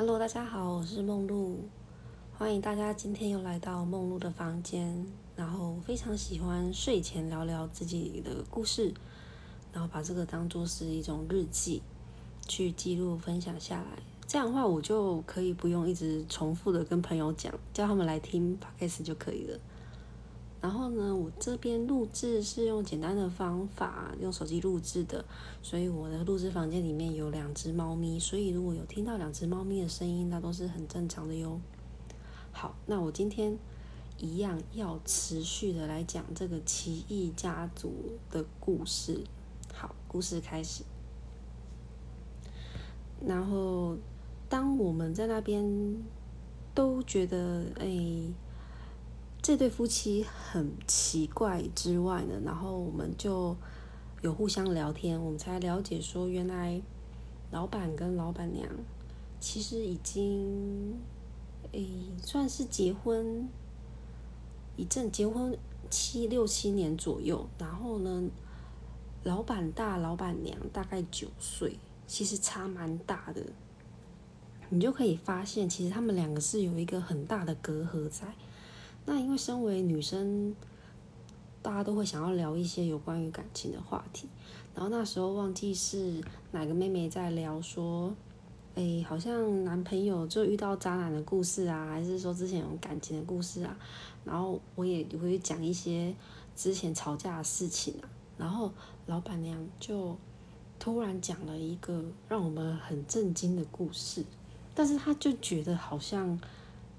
Hello，大家好，我是梦露，欢迎大家今天又来到梦露的房间。然后非常喜欢睡前聊聊自己的故事，然后把这个当做是一种日记去记录分享下来。这样的话，我就可以不用一直重复的跟朋友讲，叫他们来听 podcast 就可以了。然后呢，我这边录制是用简单的方法，用手机录制的，所以我的录制房间里面有两只猫咪，所以如果有听到两只猫咪的声音，那都是很正常的哟。好，那我今天一样要持续的来讲这个奇异家族的故事。好，故事开始。然后，当我们在那边都觉得，哎。这对夫妻很奇怪之外呢，然后我们就有互相聊天，我们才了解说，原来老板跟老板娘其实已经诶算是结婚一阵，结婚七六七年左右。然后呢，老板大，老板娘大概九岁，其实差蛮大的。你就可以发现，其实他们两个是有一个很大的隔阂在。那因为身为女生，大家都会想要聊一些有关于感情的话题。然后那时候忘记是哪个妹妹在聊说，哎，好像男朋友就遇到渣男的故事啊，还是说之前有感情的故事啊？然后我也会讲一些之前吵架的事情啊。然后老板娘就突然讲了一个让我们很震惊的故事，但是她就觉得好像。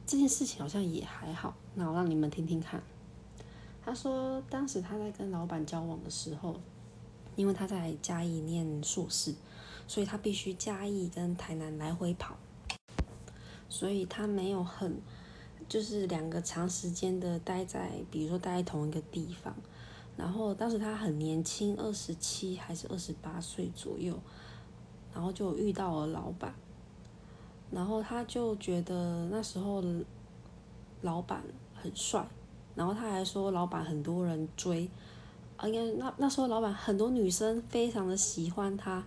这件事情好像也还好，那我让你们听听看。他说，当时他在跟老板交往的时候，因为他在嘉义念硕士，所以他必须嘉义跟台南来回跑，所以他没有很就是两个长时间的待在，比如说待在同一个地方。然后当时他很年轻，二十七还是二十八岁左右，然后就遇到了老板。然后他就觉得那时候老板很帅，然后他还说老板很多人追，啊，应该那那时候老板很多女生非常的喜欢他，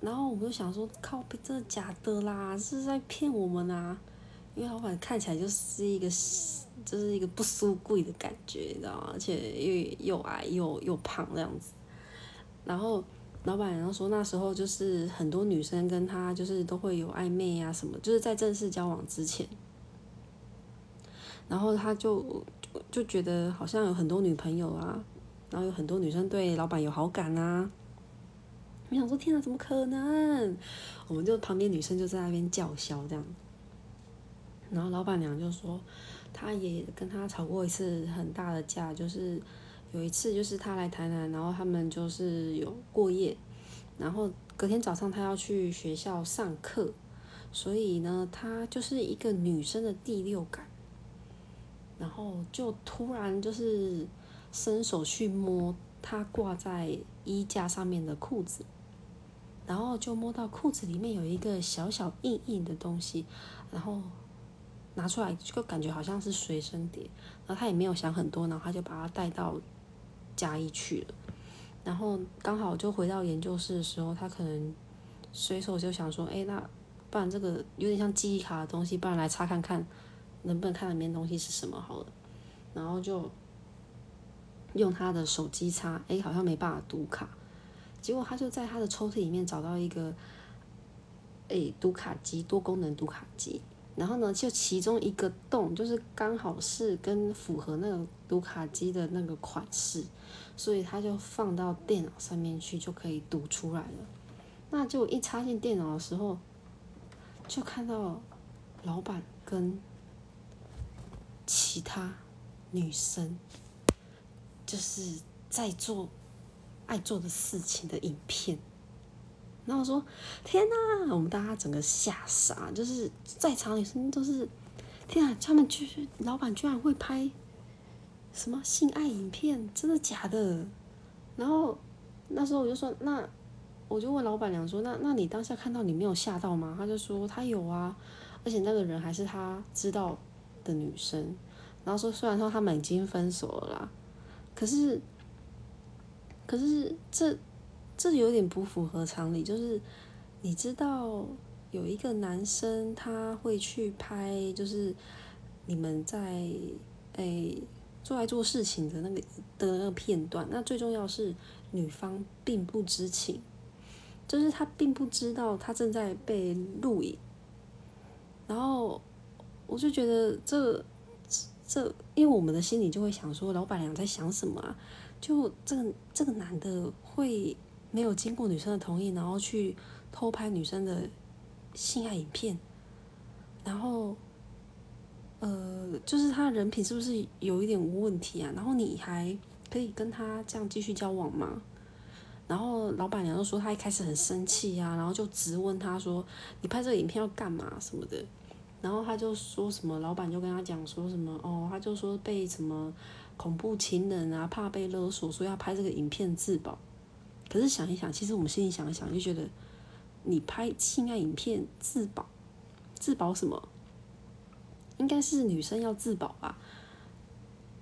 然后我们就想说靠，真的假的啦？是在骗我们啊？因为老板看起来就是一个就是一个不输贵的感觉，你知道吗？而且又又矮又又胖这样子，然后。老板娘说，那时候就是很多女生跟他就是都会有暧昧啊什么，就是在正式交往之前，然后他就就觉得好像有很多女朋友啊，然后有很多女生对老板有好感啊。我想说，天哪，怎么可能？我们就旁边女生就在那边叫嚣这样，然后老板娘就说，她也跟他吵过一次很大的架，就是。有一次，就是他来台南，然后他们就是有过夜，然后隔天早上他要去学校上课，所以呢，他就是一个女生的第六感，然后就突然就是伸手去摸他挂在衣架上面的裤子，然后就摸到裤子里面有一个小小硬硬的东西，然后拿出来就感觉好像是随身碟，然后他也没有想很多，然后他就把它带到。加一去了，然后刚好就回到研究室的时候，他可能随手就想说：“哎，那不然这个有点像记忆卡的东西，不然来查看看，能不能看里面东西是什么好了。”然后就用他的手机插，哎，好像没办法读卡。结果他就在他的抽屉里面找到一个，哎，读卡机，多功能读卡机。然后呢，就其中一个洞，就是刚好是跟符合那个读卡机的那个款式，所以他就放到电脑上面去，就可以读出来了。那就一插进电脑的时候，就看到老板跟其他女生，就是在做爱做的事情的影片。然后我说：“天哪！”我们大家整个吓傻，就是在场女生都是，天啊！他们居老板居然会拍什么性爱影片，真的假的？然后那时候我就说：“那我就问老板娘说：‘那那你当下看到你没有吓到吗？’他就说：‘他有啊，而且那个人还是他知道的女生。’然后说虽然说他们已经分手了啦，可是可是这。”这有点不符合常理，就是你知道有一个男生他会去拍，就是你们在诶做爱做事情的那个的那个片段。那最重要是女方并不知情，就是他并不知道他正在被录影。然后我就觉得这这，因为我们的心里就会想说，老板娘在想什么啊？就这个这个男的会没有经过女生的同意，然后去偷拍女生的性爱影片，然后呃，就是他人品是不是有一点问题啊？然后你还可以跟他这样继续交往吗？然后老板娘就说，他一开始很生气啊，然后就质问他说：“你拍这个影片要干嘛什么的？”然后他就说什么，老板就跟他讲说什么哦，他就说被什么。恐怖情人啊，怕被勒索，所以要拍这个影片自保。可是想一想，其实我们心里想一想，就觉得你拍性爱影片自保，自保什么？应该是女生要自保吧。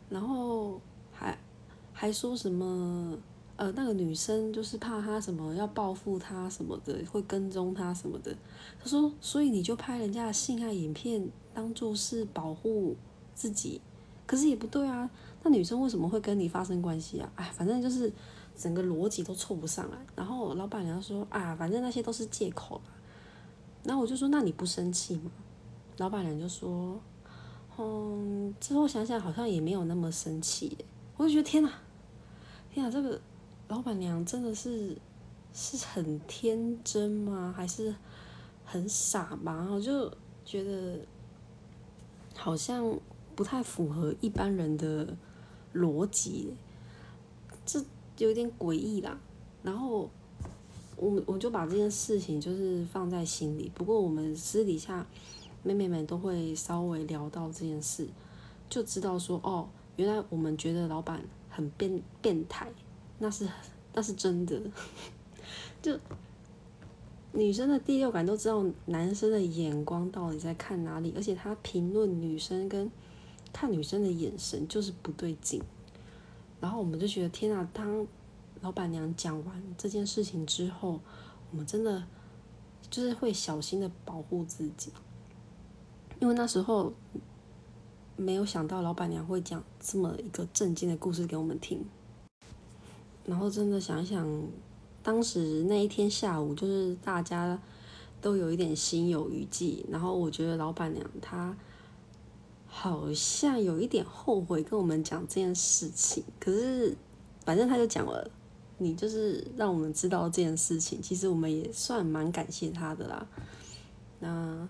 然后还还说什么？呃，那个女生就是怕他什么要报复他什么的，会跟踪他什么的。他说，所以你就拍人家的性爱影片，当做是保护自己。可是也不对啊。那女生为什么会跟你发生关系啊？哎，反正就是整个逻辑都凑不上来。然后老板娘说啊，反正那些都是借口然后我就说，那你不生气吗？老板娘就说，嗯，之后想想好像也没有那么生气。我就觉得天哪，天哪，这个老板娘真的是是很天真吗？还是很傻吗？我就觉得好像不太符合一般人的。逻辑，这有点诡异啦。然后我我就把这件事情就是放在心里。不过我们私底下妹妹们都会稍微聊到这件事，就知道说哦，原来我们觉得老板很变变态，那是 那是真的。就女生的第六感都知道男生的眼光到底在看哪里，而且他评论女生跟。看女生的眼神就是不对劲，然后我们就觉得天啊！当老板娘讲完这件事情之后，我们真的就是会小心的保护自己，因为那时候没有想到老板娘会讲这么一个震惊的故事给我们听，然后真的想一想，当时那一天下午，就是大家都有一点心有余悸，然后我觉得老板娘她。好像有一点后悔跟我们讲这件事情，可是反正他就讲了，你就是让我们知道这件事情，其实我们也算蛮感谢他的啦。那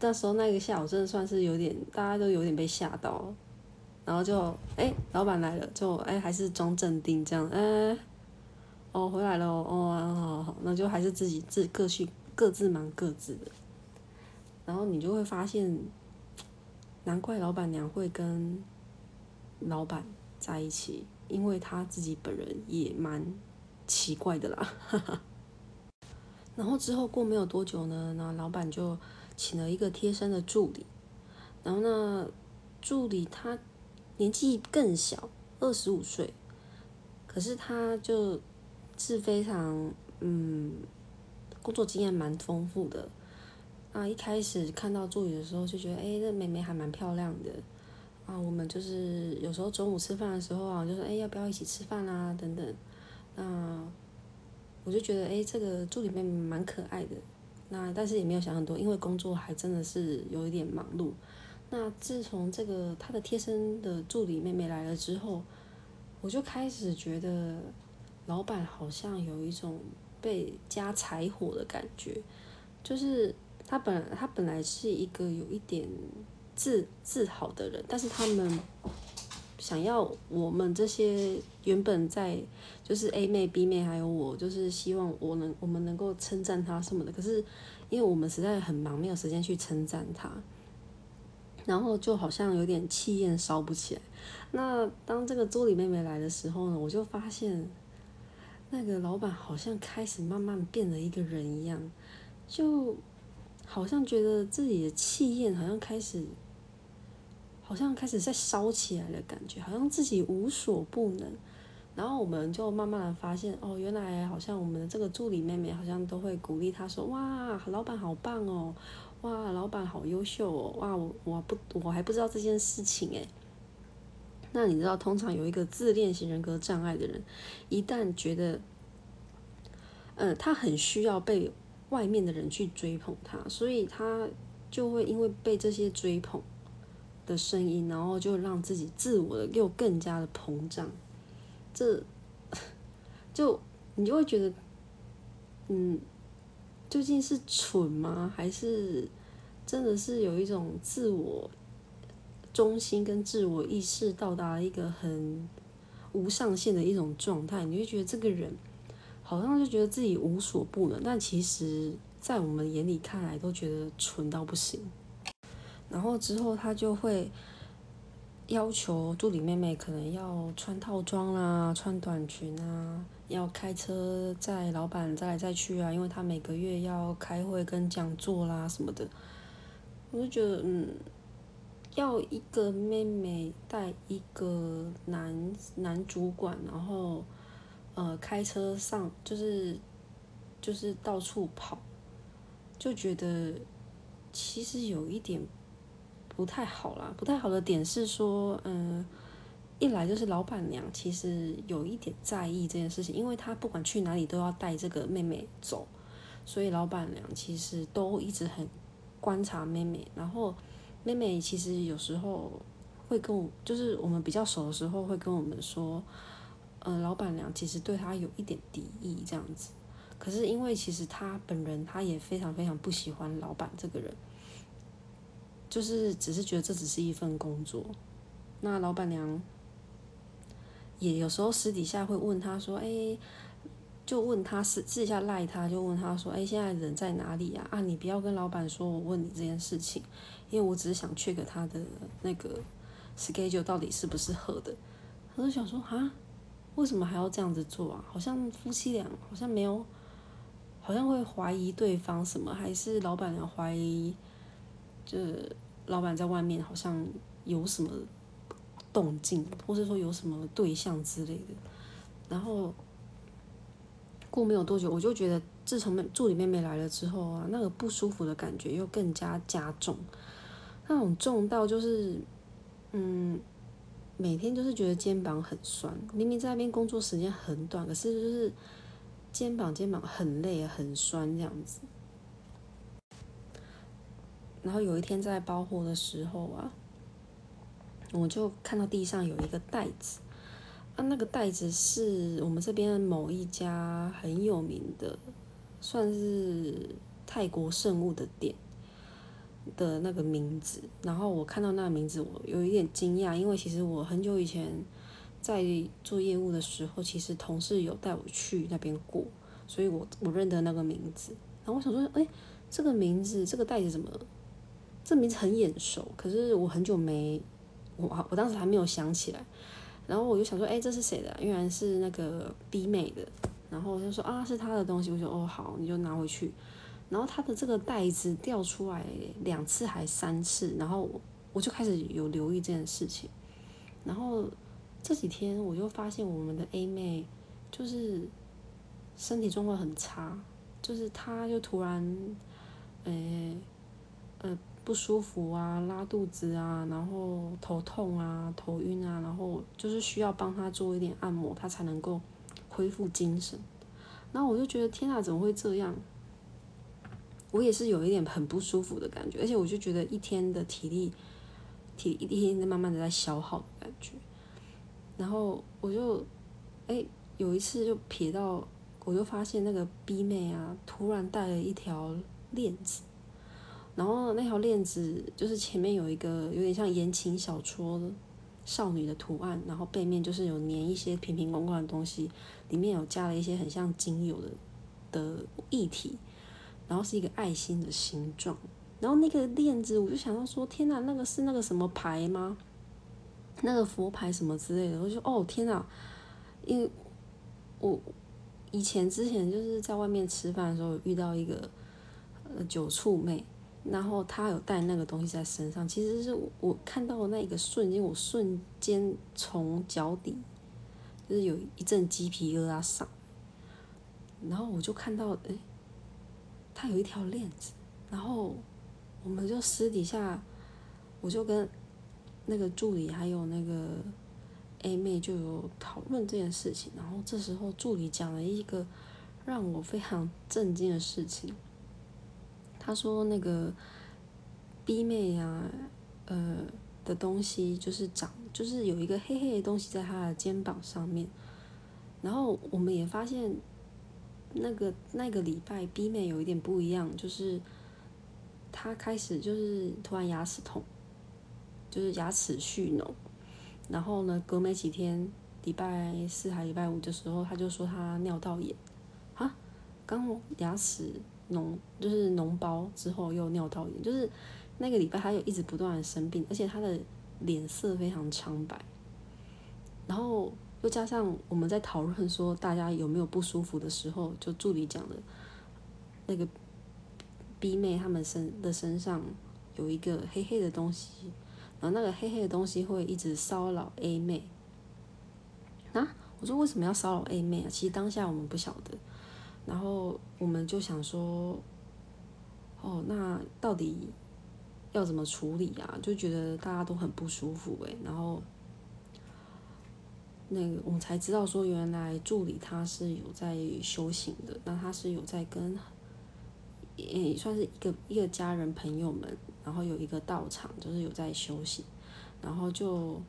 那时候那个下午真的算是有点，大家都有点被吓到，然后就哎，老板来了，就哎还是装镇定这样，哎，哦回来了哦，好，那就还是自己自各去各自忙各自的，然后你就会发现。难怪老板娘会跟老板在一起，因为她自己本人也蛮奇怪的啦。然后之后过没有多久呢，那老板就请了一个贴身的助理。然后呢，助理他年纪更小，二十五岁，可是他就是非常嗯，工作经验蛮丰富的。啊，一开始看到助理的时候就觉得，哎，这妹妹还蛮漂亮的。啊，我们就是有时候中午吃饭的时候啊，就说，哎，要不要一起吃饭啊？等等。那我就觉得，哎，这个助理妹妹蛮可爱的。那但是也没有想很多，因为工作还真的是有一点忙碌。那自从这个她的贴身的助理妹妹来了之后，我就开始觉得，老板好像有一种被加柴火的感觉，就是。他本他本来是一个有一点自自豪的人，但是他们想要我们这些原本在就是 A 妹 B 妹还有我，就是希望我能我们能够称赞他什么的。可是因为我们实在很忙，没有时间去称赞他，然后就好像有点气焰烧不起来。那当这个助理妹妹来的时候呢，我就发现那个老板好像开始慢慢变了一个人一样，就。好像觉得自己的气焰好像开始，好像开始在烧起来的感觉，好像自己无所不能。然后我们就慢慢的发现，哦，原来好像我们的这个助理妹妹好像都会鼓励她说，哇，老板好棒哦，哇，老板好优秀哦，哇，我我不我还不知道这件事情诶。那你知道，通常有一个自恋型人格障碍的人，一旦觉得，呃，他很需要被外面的人去追捧他，所以他就会因为被这些追捧的声音，然后就让自己自我的又更加的膨胀。这 就你就会觉得，嗯，究竟是蠢吗？还是真的是有一种自我中心跟自我意识到达一个很无上限的一种状态？你会觉得这个人好像就觉得自己无所不能，但其实，在我们眼里看来都觉得蠢到不行。然后之后他就会。要求助理妹妹可能要穿套装啦，穿短裙啊，要开车载老板再来再去啊，因为他每个月要开会跟讲座啦什么的。我就觉得，嗯，要一个妹妹带一个男男主管，然后呃开车上就是就是到处跑，就觉得其实有一点。不太好啦，不太好的点是说，嗯，一来就是老板娘其实有一点在意这件事情，因为她不管去哪里都要带这个妹妹走，所以老板娘其实都一直很观察妹妹。然后妹妹其实有时候会跟我，就是我们比较熟的时候会跟我们说，嗯，老板娘其实对他有一点敌意这样子。可是因为其实他本人他也非常非常不喜欢老板这个人。就是只是觉得这只是一份工作，那老板娘也有时候私底下会问他说：“哎，就问他私私底下赖他，就问他说：‘哎，现在人在哪里呀？’啊，你不要跟老板说我问你这件事情，因为我只是想 check 他的那个 schedule 到底是不是合的。”他就想说：“啊，为什么还要这样子做啊？好像夫妻俩好像没有，好像会怀疑对方什么，还是老板娘怀疑？”就老板在外面好像有什么动静，或者说有什么对象之类的。然后过没有多久，我就觉得自从助理妹妹来了之后啊，那个不舒服的感觉又更加加重，那种重到就是，嗯，每天就是觉得肩膀很酸。明明在那边工作时间很短，可是就是肩膀肩膀很累很酸这样子。然后有一天在包货的时候啊，我就看到地上有一个袋子，啊，那个袋子是我们这边某一家很有名的，算是泰国圣物的店的那个名字。然后我看到那个名字，我有一点惊讶，因为其实我很久以前在做业务的时候，其实同事有带我去那边过，所以我我认得那个名字。然后我想说，哎，这个名字，这个袋子怎么？这名字很眼熟，可是我很久没，我我当时还没有想起来，然后我就想说，哎，这是谁的？原来是那个 B 妹的，然后我就说啊，是他的东西，我说哦好，你就拿回去。然后他的这个袋子掉出来两次还三次，然后我就开始有留意这件事情。然后这几天我就发现我们的 A 妹就是身体状况很差，就是她就突然，呃，呃。不舒服啊，拉肚子啊，然后头痛啊，头晕啊，然后就是需要帮她做一点按摩，她才能够恢复精神。然后我就觉得天啊，怎么会这样？我也是有一点很不舒服的感觉，而且我就觉得一天的体力，体力一天在慢慢的在消耗的感觉。然后我就，哎，有一次就瞥到，我就发现那个 B 妹啊，突然带了一条链子。然后那条链子就是前面有一个有点像言情小说的少女的图案，然后背面就是有粘一些瓶瓶罐罐的东西，里面有加了一些很像精油的的液体，然后是一个爱心的形状。然后那个链子我就想到说，天哪，那个是那个什么牌吗？那个佛牌什么之类的？我就哦天哪，因为我以前之前就是在外面吃饭的时候遇到一个呃酒醋妹。然后她有带那个东西在身上，其实是我看到那一个瞬间，我瞬间从脚底就是有一阵鸡皮疙瘩上，然后我就看到，哎，他有一条链子，然后我们就私底下，我就跟那个助理还有那个 A 妹就有讨论这件事情，然后这时候助理讲了一个让我非常震惊的事情，他说那个 B 妹呀，呃。的东西就是长，就是有一个黑黑的东西在她的肩膀上面，然后我们也发现，那个那个礼拜 B 妹有一点不一样，就是她开始就是突然牙齿痛，就是牙齿蓄脓，然后呢隔没几天，礼拜四还礼拜五的时候，她就说她尿道炎，啊，刚牙齿脓就是脓包之后又尿道炎，就是。那个礼拜，她又一直不断的生病，而且她的脸色非常苍白。然后又加上我们在讨论说大家有没有不舒服的时候，就助理讲的，那个 B 妹他们身的身上有一个黑黑的东西，然后那个黑黑的东西会一直骚扰 A 妹。啊，我说为什么要骚扰 A 妹啊？其实当下我们不晓得，然后我们就想说，哦，那到底？要怎么处理啊？就觉得大家都很不舒服诶，然后那个我才知道说，原来助理他是有在修行的，那他是有在跟，也算是一个一个家人朋友们，然后有一个道场，就是有在修行，然后就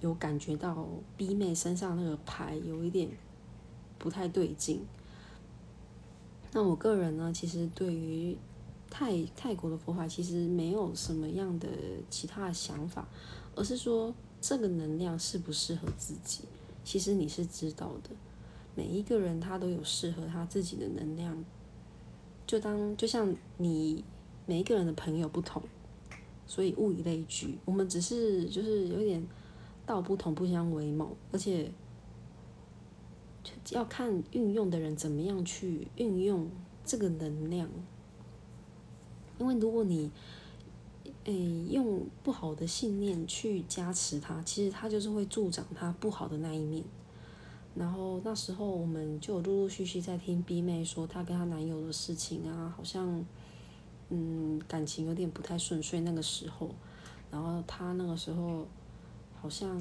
有感觉到 B 妹身上那个牌有一点不太对劲。那我个人呢，其实对于。泰泰国的佛法其实没有什么样的其他的想法，而是说这个能量适不适合自己，其实你是知道的。每一个人他都有适合他自己的能量，就当就像你每一个人的朋友不同，所以物以类聚。我们只是就是有点道不同不相为谋，而且要看运用的人怎么样去运用这个能量。因为如果你，诶，用不好的信念去加持他，其实他就是会助长他不好的那一面。然后那时候我们就陆陆续续在听 B 妹说她跟她男友的事情啊，好像，嗯，感情有点不太顺遂那个时候。然后她那个时候好像，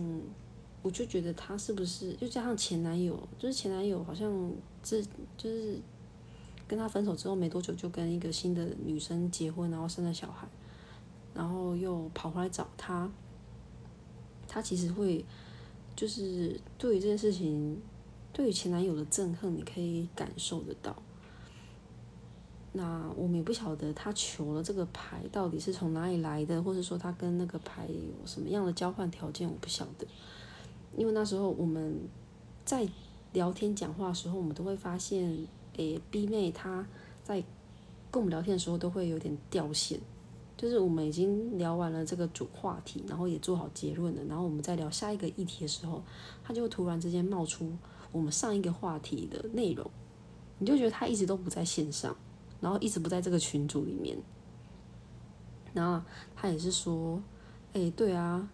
我就觉得她是不是又加上前男友，就是前男友好像这就是。跟他分手之后没多久，就跟一个新的女生结婚，然后生了小孩，然后又跑回来找他。他其实会，就是对于这件事情，对于前男友的憎恨，你可以感受得到。那我们也不晓得他求了这个牌到底是从哪里来的，或者说他跟那个牌有什么样的交换条件，我不晓得。因为那时候我们在聊天讲话的时候，我们都会发现。诶，B 妹她在跟我们聊天的时候都会有点掉线，就是我们已经聊完了这个主话题，然后也做好结论了，然后我们在聊下一个议题的时候，他就突然之间冒出我们上一个话题的内容，你就觉得他一直都不在线上，然后一直不在这个群组里面，然后他也是说，诶，对啊。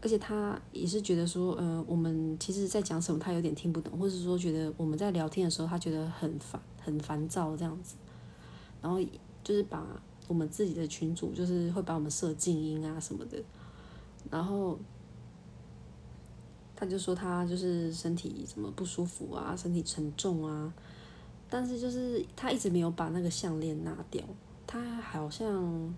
而且他也是觉得说，呃，我们其实在讲什么，他有点听不懂，或者说觉得我们在聊天的时候，他觉得很烦、很烦躁这样子。然后就是把我们自己的群主，就是会把我们设静音啊什么的。然后他就说他就是身体怎么不舒服啊，身体沉重啊。但是就是他一直没有把那个项链拿掉，他好像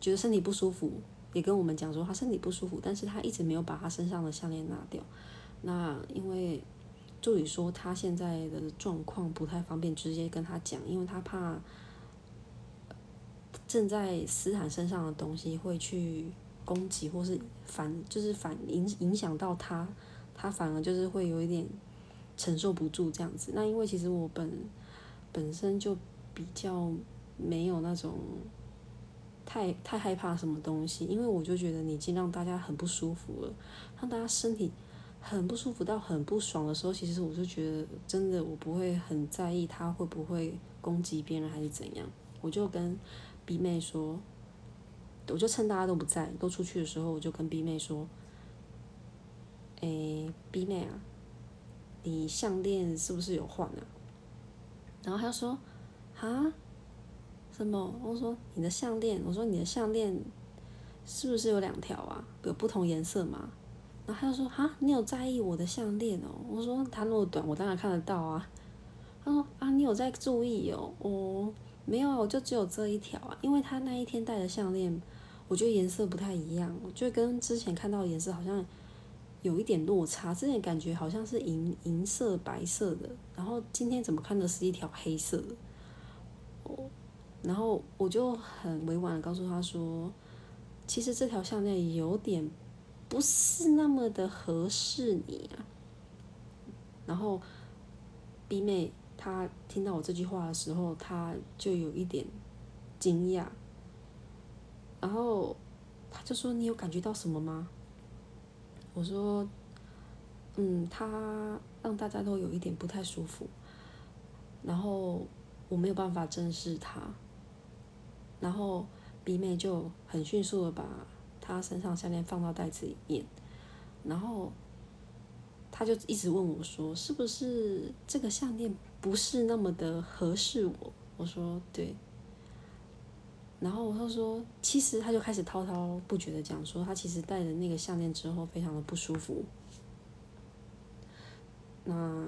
觉得身体不舒服。也跟我们讲说他身体不舒服，但是他一直没有把他身上的项链拿掉。那因为助理说他现在的状况不太方便直接跟他讲，因为他怕正在斯坦身上的东西会去攻击或是反，就是反影影响到他，他反而就是会有一点承受不住这样子。那因为其实我本本身就比较没有那种。太太害怕什么东西，因为我就觉得你已经让大家很不舒服了，让大家身体很不舒服到很不爽的时候，其实我就觉得真的我不会很在意他会不会攻击别人还是怎样，我就跟 B 妹说，我就趁大家都不在都出去的时候，我就跟 B 妹说，诶，B 妹啊，你项链是不是有换啊？”然后他就说：“啊，什么？”我说：“你的项链。”我说：“你的项链是不是有两条啊？有不同颜色吗？”然后他就说：“哈，你有在意我的项链哦？”我说：“它那么短，我当然看得到啊。”他说：“啊，你有在注意哦？”哦，没有啊，我就只有这一条啊，因为他那一天戴的项链，我觉得颜色不太一样，就跟之前看到的颜色好像有一点落差。之前感觉好像是银银色、白色的，然后今天怎么看的是一条黑色的？哦，然后我就很委婉的告诉他说：“其实这条项链有点。”不是那么的合适你啊。然后 B 妹他听到我这句话的时候，他就有一点惊讶。然后他就说：“你有感觉到什么吗？”我说：“嗯，他让大家都有一点不太舒服。然后我没有办法正视他。然后 B 妹就很迅速的把。他身上项链放到袋子里面，然后他就一直问我说：“是不是这个项链不是那么的合适我？”我说：“对。”然后他说：“其实他就开始滔滔不绝的讲说，他其实戴了那个项链之后非常的不舒服。那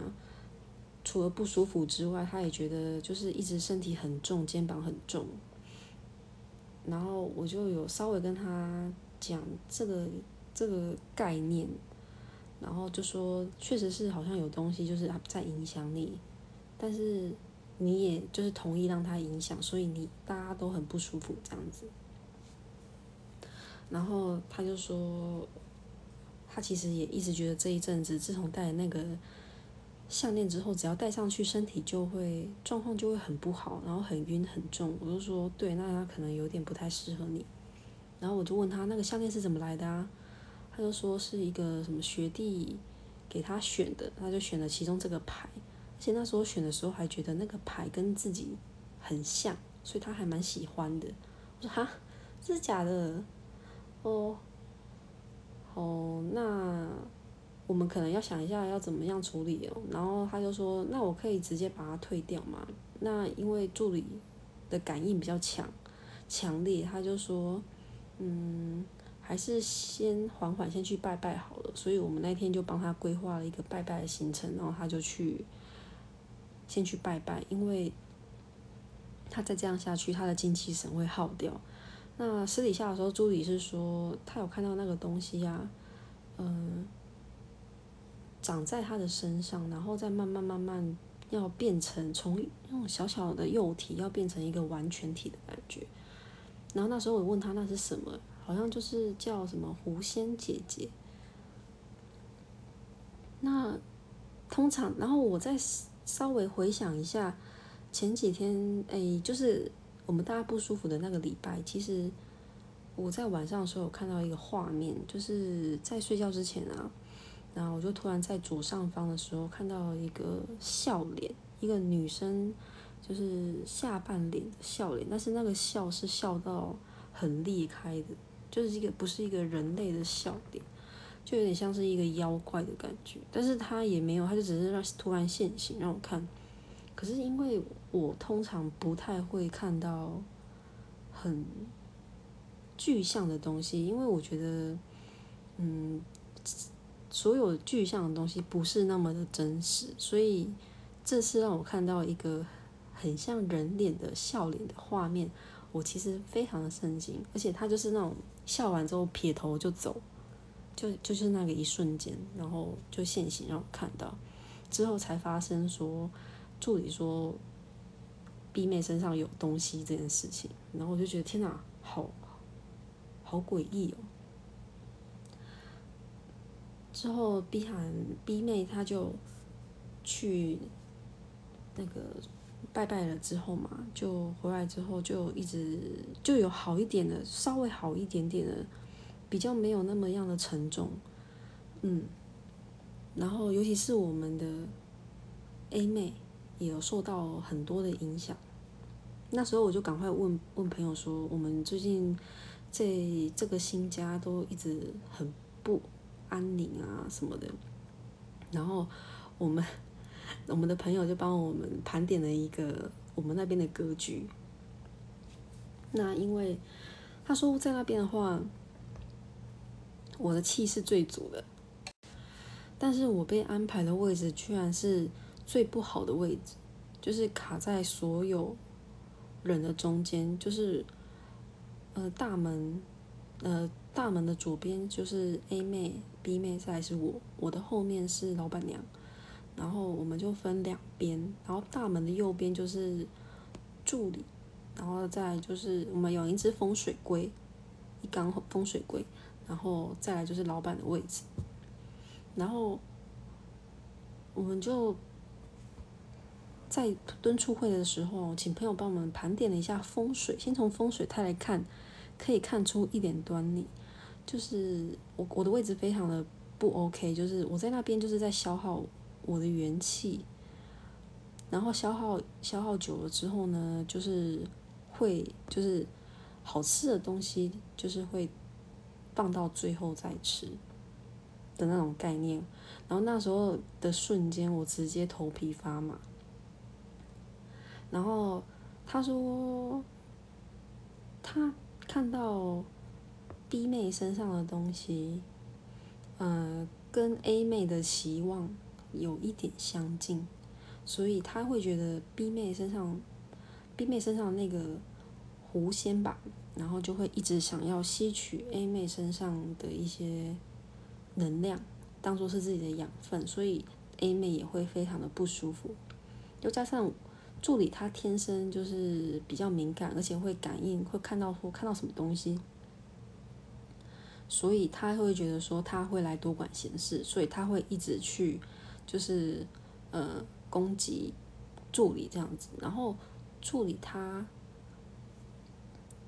除了不舒服之外，他也觉得就是一直身体很重，肩膀很重。然后我就有稍微跟他。讲这个这个概念，然后就说，确实是好像有东西就是在影响你，但是你也就是同意让他影响，所以你大家都很不舒服这样子。然后他就说，他其实也一直觉得这一阵子，自从戴那个项链之后，只要戴上去，身体就会状况就会很不好，然后很晕很重。我就说，对，那他可能有点不太适合你。然后我就问他那个项链是怎么来的啊？他就说是一个什么学弟给他选的，他就选了其中这个牌，而且那时候选的时候还觉得那个牌跟自己很像，所以他还蛮喜欢的。我说哈，这是假的？哦，哦，那我们可能要想一下要怎么样处理哦。然后他就说，那我可以直接把它退掉嘛？那因为助理的感应比较强强烈，他就说。嗯，还是先缓缓，先去拜拜好了。所以我们那天就帮他规划了一个拜拜的行程，然后他就去先去拜拜，因为他再这样下去，他的精气神会耗掉。那私底下的时候，朱理是说他有看到那个东西呀，嗯，长在他的身上，然后再慢慢慢慢要变成从那种小小的幼体，要变成一个完全体的感觉。然后那时候我问他那是什么，好像就是叫什么狐仙姐姐。那通常，然后我在稍微回想一下，前几天，哎，就是我们大家不舒服的那个礼拜，其实我在晚上的时候有看到一个画面，就是在睡觉之前啊，然后我就突然在左上方的时候看到一个笑脸，一个女生。就是下半脸的笑脸，但是那个笑是笑到很裂开的，就是一个不是一个人类的笑脸，就有点像是一个妖怪的感觉。但是他也没有，他就只是让突然现形让我看。可是因为我通常不太会看到很具象的东西，因为我觉得，嗯，所有具象的东西不是那么的真实，所以这次让我看到一个。很像人脸的笑脸的画面，我其实非常的震惊，而且他就是那种笑完之后撇头就走，就就是那个一瞬间，然后就现形让我看到，之后才发生说助理说 B 妹身上有东西这件事情，然后我就觉得天哪，好好诡异哦。之后 B 喊 B 妹，她就去那个。拜拜了之后嘛，就回来之后就一直就有好一点的，稍微好一点点的，比较没有那么样的沉重，嗯，然后尤其是我们的 A 妹也有受到很多的影响，那时候我就赶快问问朋友说，我们最近这这个新家都一直很不安宁啊什么的。然后我们我们的朋友就帮我们盘点了一个我们那边的格局。那因为他说在那边的话，我的气是最足的，但是我被安排的位置居然是最不好的位置，就是卡在所有人的中间，就是呃大门呃大门的左边就是 A 妹 B 妹再是我，我的后面是老板娘，然后我们就分两边，然后大门的右边就是助理。然后再就是我们有一只风水龟，一缸风水龟，然后再来就是老板的位置，然后我们就在蹲出会的时候，请朋友帮我们盘点了一下风水，先从风水态来看，可以看出一点端倪，就是我我的位置非常的不 OK，就是我在那边就是在消耗我的元气，然后消耗消耗久了之后呢，就是。会就是好吃的东西，就是会放到最后再吃的那种概念。然后那时候的瞬间，我直接头皮发麻。然后他说，他看到 B 妹身上的东西，呃，跟 A 妹的期望有一点相近，所以他会觉得 B 妹身上。B 妹身上那个狐仙吧，然后就会一直想要吸取 A 妹身上的一些能量，当做是自己的养分，所以 A 妹也会非常的不舒服。又加上助理他天生就是比较敏感，而且会感应，会看到说看到什么东西，所以他会觉得说他会来多管闲事，所以他会一直去就是呃攻击助理这样子，然后。助理他，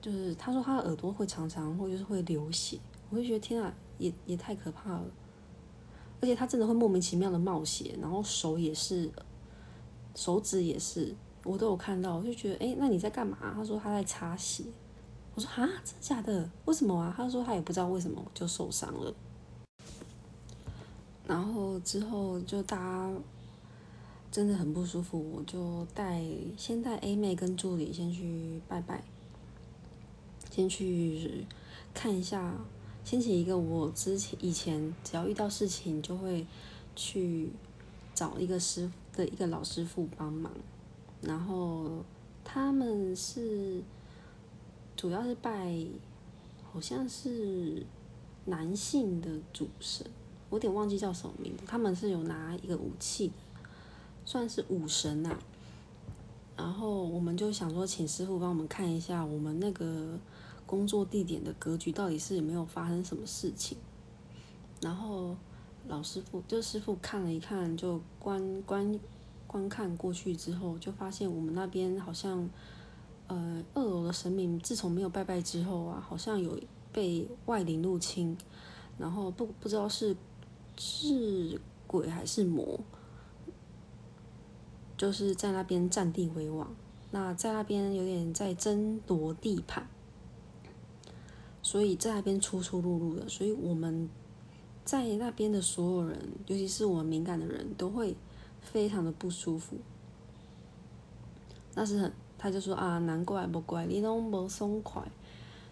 就是他说他的耳朵会常常或就是会流血，我就觉得天啊，也也太可怕了。而且他真的会莫名其妙的冒血，然后手也是，手指也是，我都有看到，我就觉得哎，那你在干嘛？他说他在擦血，我说啊，真的假的？为什么啊？他说他也不知道为什么就受伤了。然后之后就大家。真的很不舒服，我就带先带 A 妹跟助理先去拜拜，先去看一下，掀起一个我之前以前只要遇到事情就会去找一个师的一个老师傅帮忙，然后他们是主要是拜，好像是男性的主神，我有点忘记叫什么名字，他们是有拿一个武器。算是武神呐，然后我们就想说，请师傅帮我们看一下我们那个工作地点的格局到底是有没有发生什么事情。然后老师傅就师傅看了一看，就观观观看过去之后，就发现我们那边好像，呃，二楼的神明自从没有拜拜之后啊，好像有被外灵入侵，然后不不知道是是鬼还是魔。就是在那边占地为王，那在那边有点在争夺地盘，所以在那边出出入入的，所以我们在那边的所有人，尤其是我们敏感的人，都会非常的不舒服。那是很，他就说啊，难怪不怪你都不松快，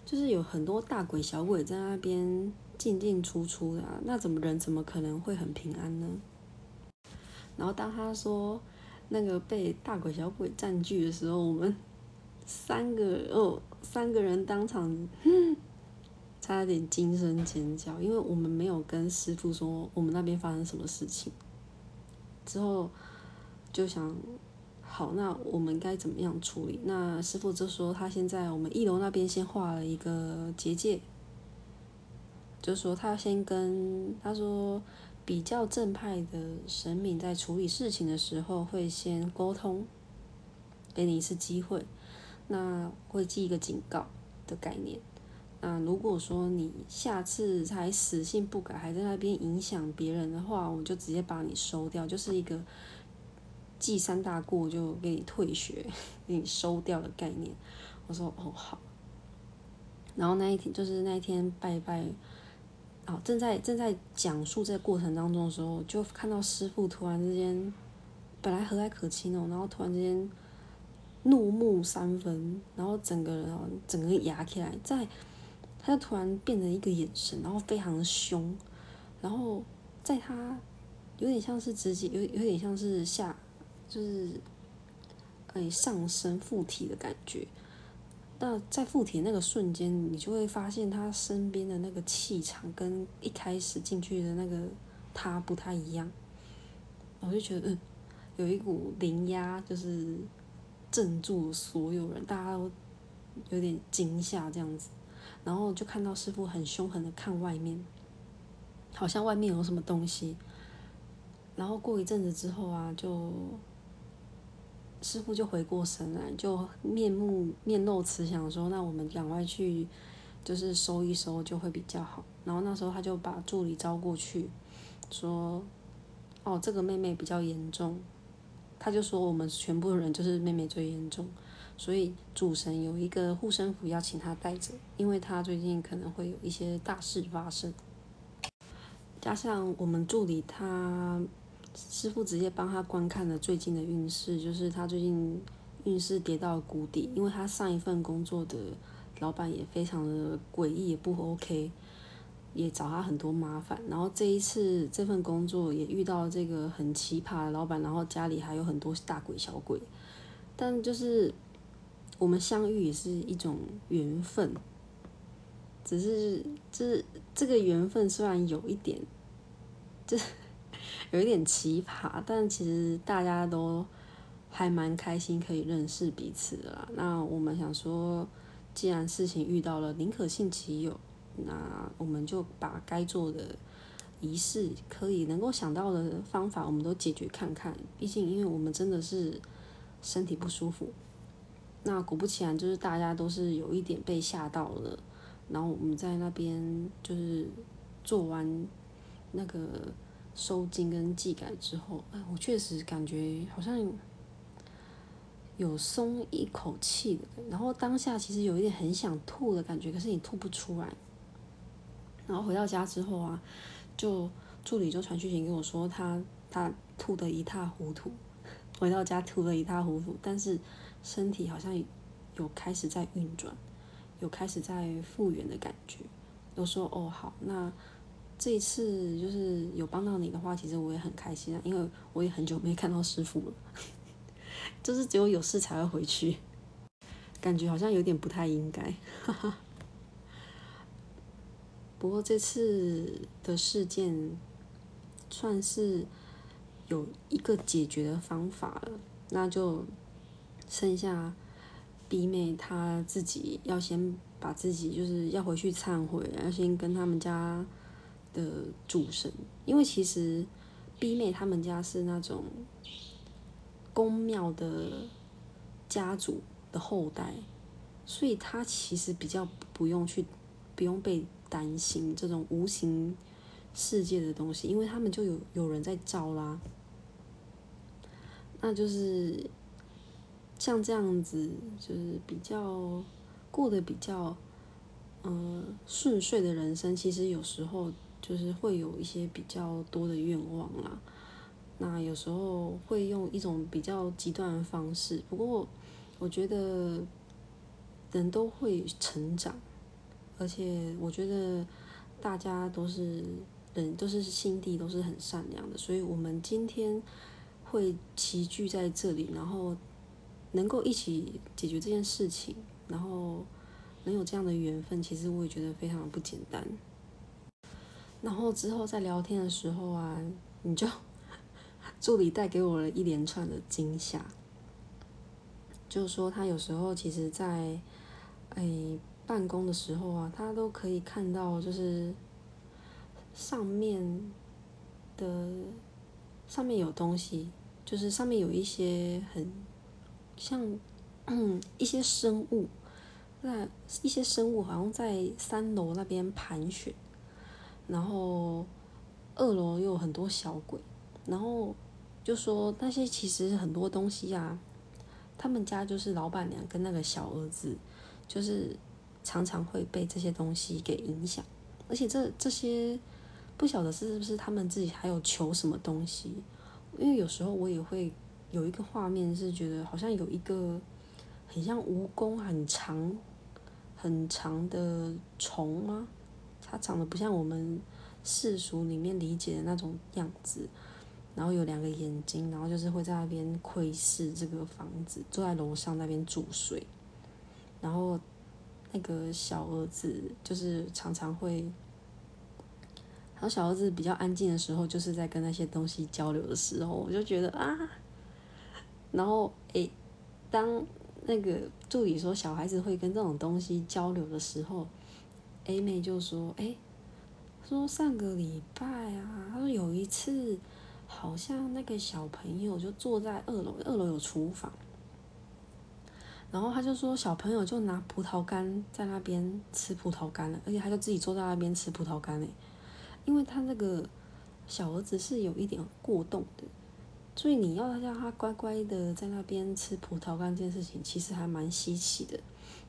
就是有很多大鬼小鬼在那边进进出出的，那怎么人怎么可能会很平安呢？然后当他说。那个被大鬼小鬼占据的时候，我们三个哦，三个人当场 差点惊声尖叫，因为我们没有跟师傅说我们那边发生什么事情。之后就想，好，那我们该怎么样处理？那师傅就说他现在我们一楼那边先画了一个结界，就说他先跟他说。比较正派的神明在处理事情的时候，会先沟通，给你一次机会，那会记一个警告的概念。那如果说你下次才死性不改，还在那边影响别人的话，我就直接把你收掉，就是一个记三大过就给你退学，给你收掉的概念。我说哦好。然后那一天就是那一天拜拜。哦，正在正在讲述这个过程当中的时候，就看到师傅突然之间，本来和蔼可亲哦，然后突然之间怒目三分，然后整个人哦，整个压起来，在他突然变成一个眼神，然后非常的凶，然后在他有点像是直接有有点像是下就是哎上身附体的感觉。那在附体那个瞬间，你就会发现他身边的那个气场跟一开始进去的那个他不太一样。我就觉得，嗯，有一股灵压，就是镇住所有人，大家都有点惊吓这样子。然后就看到师傅很凶狠的看外面，好像外面有什么东西。然后过一阵子之后啊，就。师傅就回过神来，就面目面露慈祥说：“那我们赶快去，就是收一收就会比较好。”然后那时候他就把助理招过去，说：“哦，这个妹妹比较严重。”他就说：“我们全部人就是妹妹最严重，所以主神有一个护身符要请他带着，因为他最近可能会有一些大事发生。加上我们助理他。”师傅直接帮他观看了最近的运势，就是他最近运势跌到谷底，因为他上一份工作的老板也非常的诡异，也不 OK，也找他很多麻烦。然后这一次这份工作也遇到这个很奇葩的老板，然后家里还有很多大鬼小鬼。但就是我们相遇也是一种缘分，只是这这个缘分虽然有一点，这。有一点奇葩，但其实大家都还蛮开心，可以认识彼此的啦。那我们想说，既然事情遇到了，宁可信其有，那我们就把该做的仪式，可以能够想到的方法，我们都解决看看。毕竟，因为我们真的是身体不舒服，那果不其然，就是大家都是有一点被吓到了。然后我们在那边就是做完那个。收金跟寄改之后，哎，我确实感觉好像有松一口气的，然后当下其实有一点很想吐的感觉，可是你吐不出来。然后回到家之后啊，就助理就传讯息跟我说，他他吐得一塌糊涂，回到家吐得一塌糊涂，但是身体好像有开始在运转，有开始在复原的感觉。都说哦好，那。这一次就是有帮到你的话，其实我也很开心啊，因为我也很久没看到师傅了，就是只有有事才会回去，感觉好像有点不太应该。不过这次的事件算是有一个解决的方法了，那就剩下 B 妹她自己要先把自己就是要回去忏悔，要先跟他们家。的主神，因为其实 B 妹他们家是那种宫庙的家族的后代，所以他其实比较不用去，不用被担心这种无形世界的东西，因为他们就有有人在招啦。那就是像这样子，就是比较过得比较嗯顺遂的人生，其实有时候。就是会有一些比较多的愿望啦，那有时候会用一种比较极端的方式。不过我觉得人都会成长，而且我觉得大家都是人，都是心地都是很善良的，所以我们今天会齐聚在这里，然后能够一起解决这件事情，然后能有这样的缘分，其实我也觉得非常的不简单。然后之后在聊天的时候啊，你就助理带给我了一连串的惊吓，就是说他有时候其实，在哎办公的时候啊，他都可以看到，就是上面的上面有东西，就是上面有一些很像一些生物，那一些生物好像在三楼那边盘旋。然后二楼又有很多小鬼，然后就说那些其实很多东西啊，他们家就是老板娘跟那个小儿子，就是常常会被这些东西给影响，而且这这些不晓得是不是他们自己还有求什么东西，因为有时候我也会有一个画面是觉得好像有一个很像蜈蚣很长很长的虫吗？它长得不像我们世俗里面理解的那种样子。然后有两个眼睛，然后就是会在那边窥视这个房子，坐在楼上那边煮水。然后那个小儿子就是常常会，然后小儿子比较安静的时候，就是在跟那些东西交流的时候，我就觉得啊。然后诶，当那个助理说小孩子会跟这种东西交流的时候，A 妹就说：“诶，说上个礼拜啊，他说有一次。”好像那个小朋友就坐在二楼，二楼有厨房，然后他就说小朋友就拿葡萄干在那边吃葡萄干了，而且他就自己坐在那边吃葡萄干嘞，因为他那个小儿子是有一点过动的，所以你要让他乖乖的在那边吃葡萄干这件事情其实还蛮稀奇的，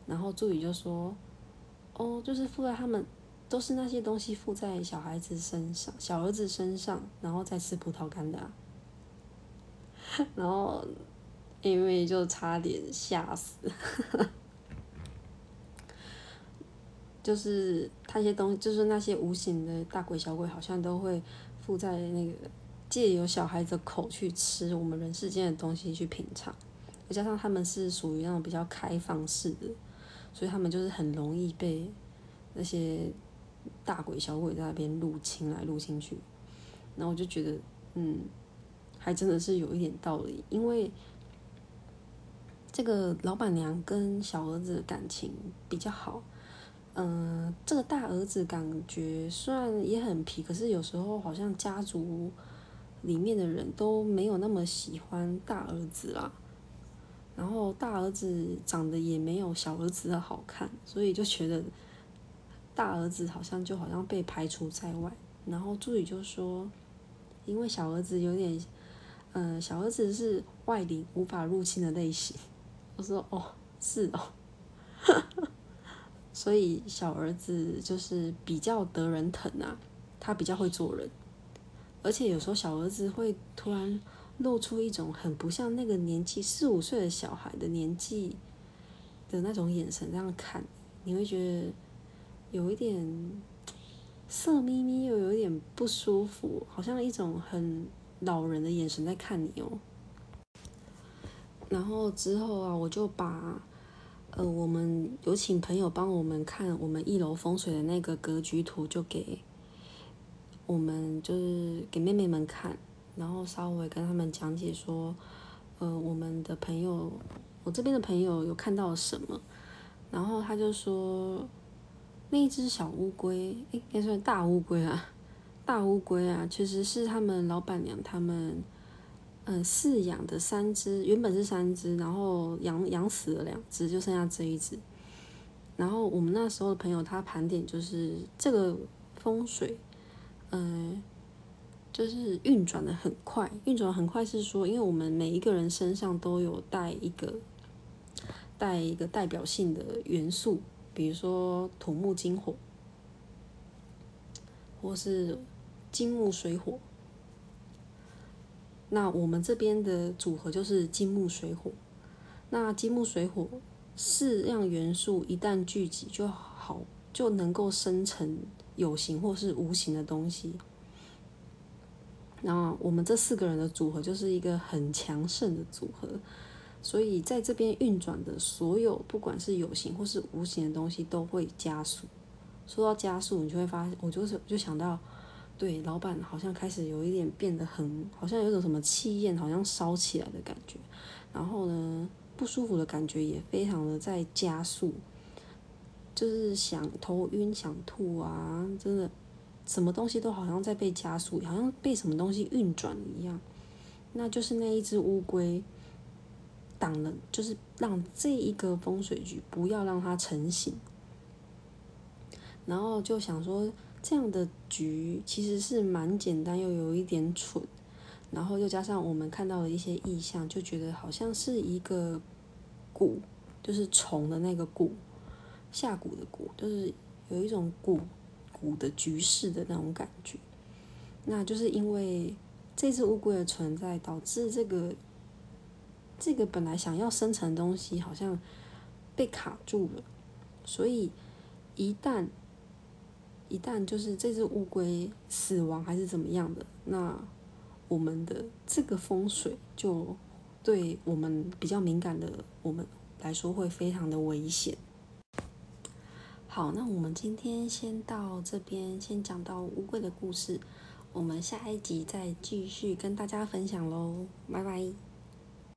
然后助理就说，哦，就是附在他们。都是那些东西附在小孩子身上，小儿子身上，然后再吃葡萄干的，然后因为就差点吓死，就是那些东，就是那些无形的大鬼小鬼，好像都会附在那个借由小孩子口去吃我们人世间的东西去品尝，再加上他们是属于那种比较开放式的，所以他们就是很容易被那些。大鬼小鬼在那边入侵来入侵去，然后我就觉得，嗯，还真的是有一点道理。因为这个老板娘跟小儿子的感情比较好，嗯，这个大儿子感觉虽然也很皮，可是有时候好像家族里面的人都没有那么喜欢大儿子啦。然后大儿子长得也没有小儿子的好看，所以就觉得。大儿子好像就好像被排除在外，然后助理就说，因为小儿子有点，嗯，小儿子是外灵无法入侵的类型。我说哦，是哦，所以小儿子就是比较得人疼啊，他比较会做人，而且有时候小儿子会突然露出一种很不像那个年纪四五岁的小孩的年纪的那种眼神，这样看你会觉得。有一点色眯眯，又有一点不舒服，好像一种很老人的眼神在看你哦。然后之后啊，我就把呃，我们有请朋友帮我们看我们一楼风水的那个格局图，就给我们就是给妹妹们看，然后稍微跟他们讲解说，呃，我们的朋友，我这边的朋友有看到什么，然后他就说。那一只小乌龟，应该算大乌龟啊，大乌龟啊，其实是他们老板娘他们，嗯，饲养的三只，原本是三只，然后养养死了两只，就剩下这一只。然后我们那时候的朋友他盘点就是这个风水，嗯，就是运转的很快，运转很快是说，因为我们每一个人身上都有带一个，带一个代表性的元素。比如说土木金火，或是金木水火。那我们这边的组合就是金木水火。那金木水火四样元素一旦聚集，就好就能够生成有形或是无形的东西。那我们这四个人的组合就是一个很强盛的组合。所以在这边运转的所有，不管是有形或是无形的东西，都会加速。说到加速，你就会发现，我就是就想到，对，老板好像开始有一点变得很，好像有种什么气焰，好像烧起来的感觉。然后呢，不舒服的感觉也非常的在加速，就是想头晕、想吐啊，真的，什么东西都好像在被加速，好像被什么东西运转一样。那就是那一只乌龟。挡了，就是让这一个风水局不要让它成型。然后就想说，这样的局其实是蛮简单，又有一点蠢。然后又加上我们看到的一些意象，就觉得好像是一个蛊，就是虫的那个蛊，下蛊的蛊，就是有一种蛊股的局势的那种感觉。那就是因为这只乌龟的存在，导致这个这个本来想要生成的东西好像被卡住了，所以一旦一旦就是这只乌龟死亡还是怎么样的，那我们的这个风水就对我们比较敏感的我们来说会非常的危险。好，那我们今天先到这边，先讲到乌龟的故事。我们下一集再继续跟大家分享喽，拜拜。